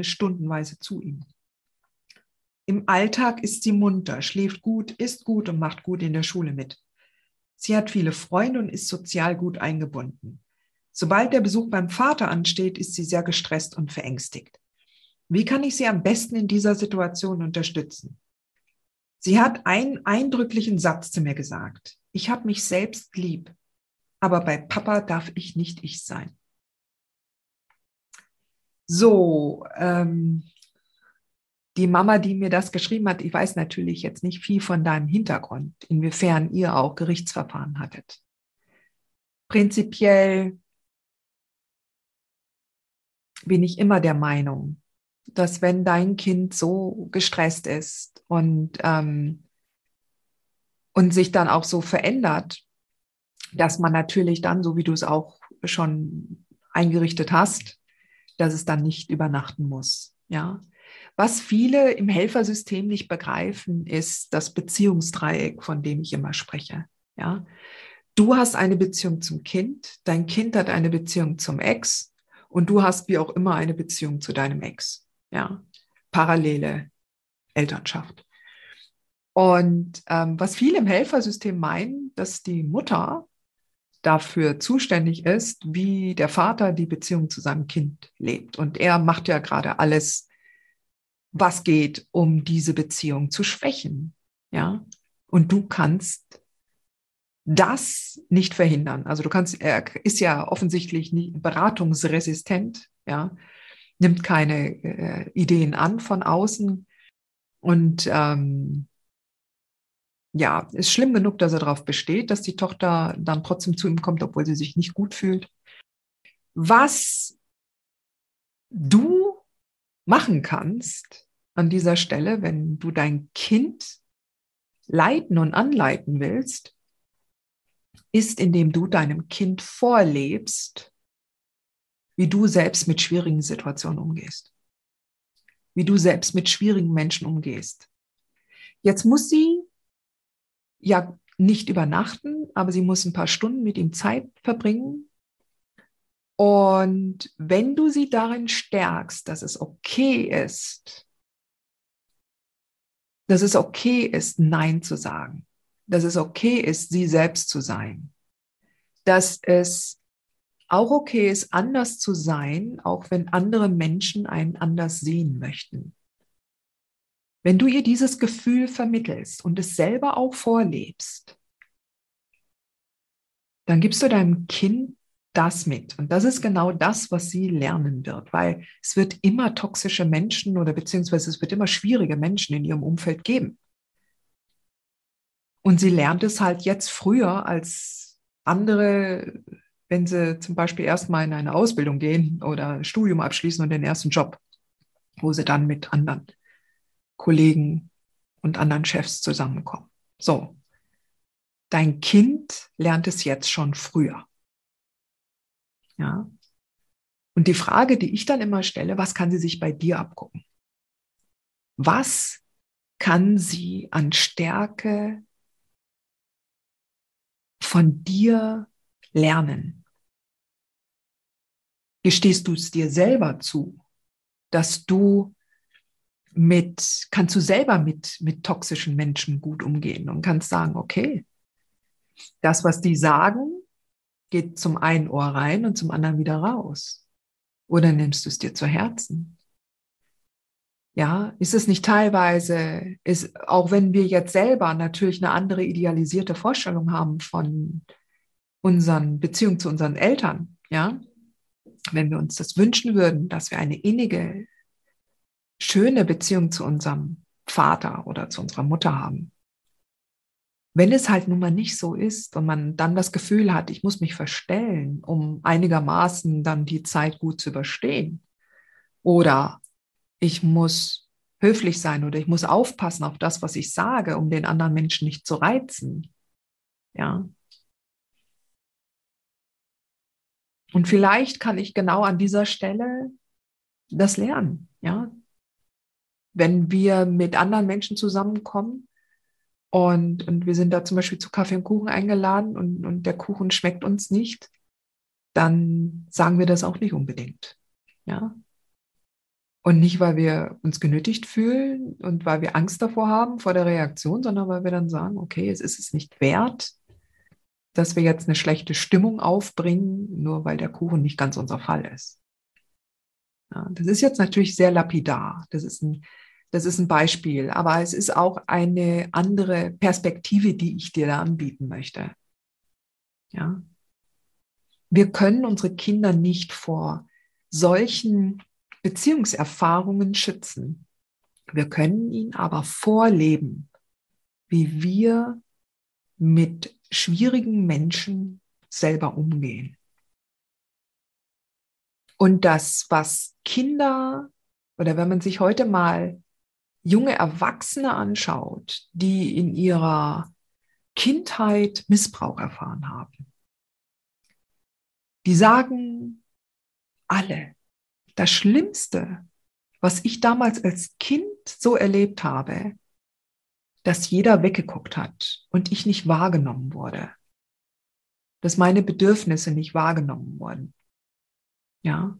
Wochenende stundenweise zu ihm. Im Alltag ist sie munter, schläft gut, isst gut und macht gut in der Schule mit. Sie hat viele Freunde und ist sozial gut eingebunden. Sobald der Besuch beim Vater ansteht, ist sie sehr gestresst und verängstigt. Wie kann ich sie am besten in dieser Situation unterstützen? Sie hat einen eindrücklichen Satz zu mir gesagt. Ich habe mich selbst lieb, aber bei Papa darf ich nicht ich sein. So, ähm, die Mama, die mir das geschrieben hat, ich weiß natürlich jetzt nicht viel von deinem Hintergrund, inwiefern ihr auch Gerichtsverfahren hattet. Prinzipiell bin ich immer der Meinung, dass wenn dein Kind so gestresst ist und, ähm, und sich dann auch so verändert, dass man natürlich dann, so wie du es auch schon eingerichtet hast, dass es dann nicht übernachten muss. Ja. Was viele im Helfersystem nicht begreifen, ist das Beziehungsdreieck, von dem ich immer spreche. Ja. Du hast eine Beziehung zum Kind, dein Kind hat eine Beziehung zum Ex und du hast wie auch immer eine Beziehung zu deinem Ex. Ja. Parallele Elternschaft. Und ähm, was viele im Helfersystem meinen, dass die Mutter dafür zuständig ist, wie der Vater die Beziehung zu seinem Kind lebt. Und er macht ja gerade alles, was geht, um diese Beziehung zu schwächen. Ja. Und du kannst das nicht verhindern. Also du kannst, er ist ja offensichtlich nicht beratungsresistent, ja, nimmt keine äh, Ideen an von außen und ähm, ja, ist schlimm genug, dass er darauf besteht, dass die Tochter dann trotzdem zu ihm kommt, obwohl sie sich nicht gut fühlt. Was du machen kannst an dieser Stelle, wenn du dein Kind leiten und anleiten willst, ist, indem du deinem Kind vorlebst, wie du selbst mit schwierigen Situationen umgehst, wie du selbst mit schwierigen Menschen umgehst. Jetzt muss sie ja nicht übernachten, aber sie muss ein paar Stunden mit ihm Zeit verbringen. Und wenn du sie darin stärkst, dass es okay ist, dass es okay ist, Nein zu sagen, dass es okay ist, sie selbst zu sein, dass es auch okay ist, anders zu sein, auch wenn andere Menschen einen anders sehen möchten. Wenn du ihr dieses Gefühl vermittelst und es selber auch vorlebst, dann gibst du deinem Kind das mit. Und das ist genau das, was sie lernen wird, weil es wird immer toxische Menschen oder beziehungsweise es wird immer schwierige Menschen in ihrem Umfeld geben. Und sie lernt es halt jetzt früher als andere, wenn sie zum Beispiel erstmal in eine Ausbildung gehen oder ein Studium abschließen und den ersten Job, wo sie dann mit anderen Kollegen und anderen Chefs zusammenkommen. So, dein Kind lernt es jetzt schon früher. Ja. Und die Frage, die ich dann immer stelle, was kann sie sich bei dir abgucken? Was kann sie an Stärke von dir lernen? Gestehst du es dir selber zu, dass du mit, kannst du selber mit, mit toxischen Menschen gut umgehen und kannst sagen, okay, das, was die sagen, geht zum einen Ohr rein und zum anderen wieder raus. Oder nimmst du es dir zu Herzen? Ja, ist es nicht teilweise, ist, auch wenn wir jetzt selber natürlich eine andere idealisierte Vorstellung haben von unseren Beziehungen zu unseren Eltern, ja, wenn wir uns das wünschen würden, dass wir eine innige schöne Beziehung zu unserem Vater oder zu unserer Mutter haben. Wenn es halt nun mal nicht so ist und man dann das Gefühl hat, ich muss mich verstellen, um einigermaßen dann die Zeit gut zu überstehen, oder ich muss höflich sein oder ich muss aufpassen auf das, was ich sage, um den anderen Menschen nicht zu reizen. Ja. Und vielleicht kann ich genau an dieser Stelle das lernen, ja. Wenn wir mit anderen Menschen zusammenkommen und, und wir sind da zum Beispiel zu Kaffee und Kuchen eingeladen und, und der Kuchen schmeckt uns nicht, dann sagen wir das auch nicht unbedingt, ja. Und nicht, weil wir uns genötigt fühlen und weil wir Angst davor haben, vor der Reaktion, sondern weil wir dann sagen, okay, es ist es nicht wert, dass wir jetzt eine schlechte Stimmung aufbringen, nur weil der Kuchen nicht ganz unser Fall ist. Ja, das ist jetzt natürlich sehr lapidar. Das ist, ein, das ist ein Beispiel, aber es ist auch eine andere Perspektive, die ich dir da anbieten möchte. Ja. Wir können unsere Kinder nicht vor solchen Beziehungserfahrungen schützen. Wir können ihn aber vorleben, wie wir mit schwierigen Menschen selber umgehen. Und das, was Kinder oder wenn man sich heute mal junge Erwachsene anschaut, die in ihrer Kindheit Missbrauch erfahren haben, die sagen alle, das Schlimmste, was ich damals als Kind so erlebt habe, dass jeder weggeguckt hat und ich nicht wahrgenommen wurde. Dass meine Bedürfnisse nicht wahrgenommen wurden. Ja.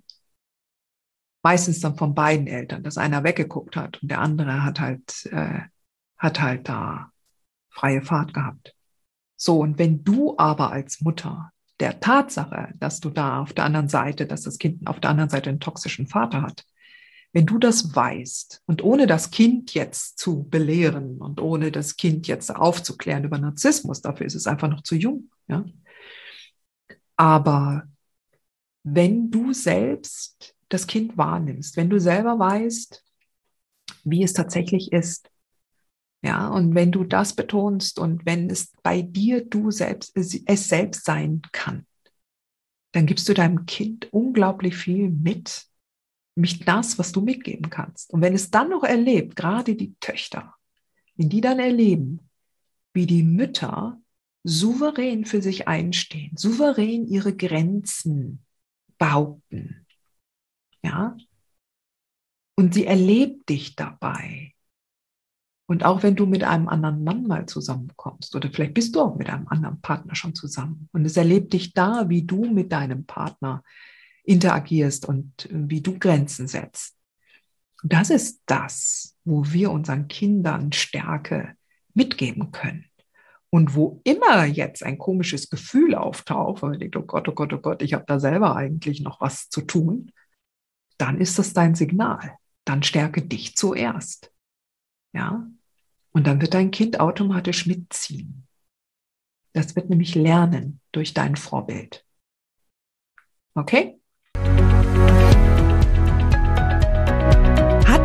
Meistens dann von beiden Eltern, dass einer weggeguckt hat und der andere hat halt, äh, hat halt da freie Fahrt gehabt. So, und wenn du aber als Mutter der Tatsache, dass du da auf der anderen Seite, dass das Kind auf der anderen Seite einen toxischen Vater hat, wenn du das weißt und ohne das Kind jetzt zu belehren und ohne das Kind jetzt aufzuklären über Narzissmus, dafür ist es einfach noch zu jung, ja. Aber wenn du selbst das Kind wahrnimmst, wenn du selber weißt, wie es tatsächlich ist, ja, und wenn du das betonst und wenn es bei dir du selbst, es selbst sein kann, dann gibst du deinem Kind unglaublich viel mit, nämlich das, was du mitgeben kannst. Und wenn es dann noch erlebt, gerade die Töchter, wenn die dann erleben, wie die Mütter souverän für sich einstehen, souverän ihre Grenzen behaupten, ja, und sie erlebt dich dabei, und auch wenn du mit einem anderen Mann mal zusammenkommst oder vielleicht bist du auch mit einem anderen Partner schon zusammen und es erlebt dich da, wie du mit deinem Partner interagierst und wie du Grenzen setzt. Das ist das, wo wir unseren Kindern Stärke mitgeben können. Und wo immer jetzt ein komisches Gefühl auftaucht, weil man denkt, oh Gott, oh Gott, oh Gott, ich habe da selber eigentlich noch was zu tun, dann ist das dein Signal. Dann stärke dich zuerst. Ja, und dann wird dein Kind automatisch mitziehen. Das wird nämlich lernen durch dein Vorbild. Okay?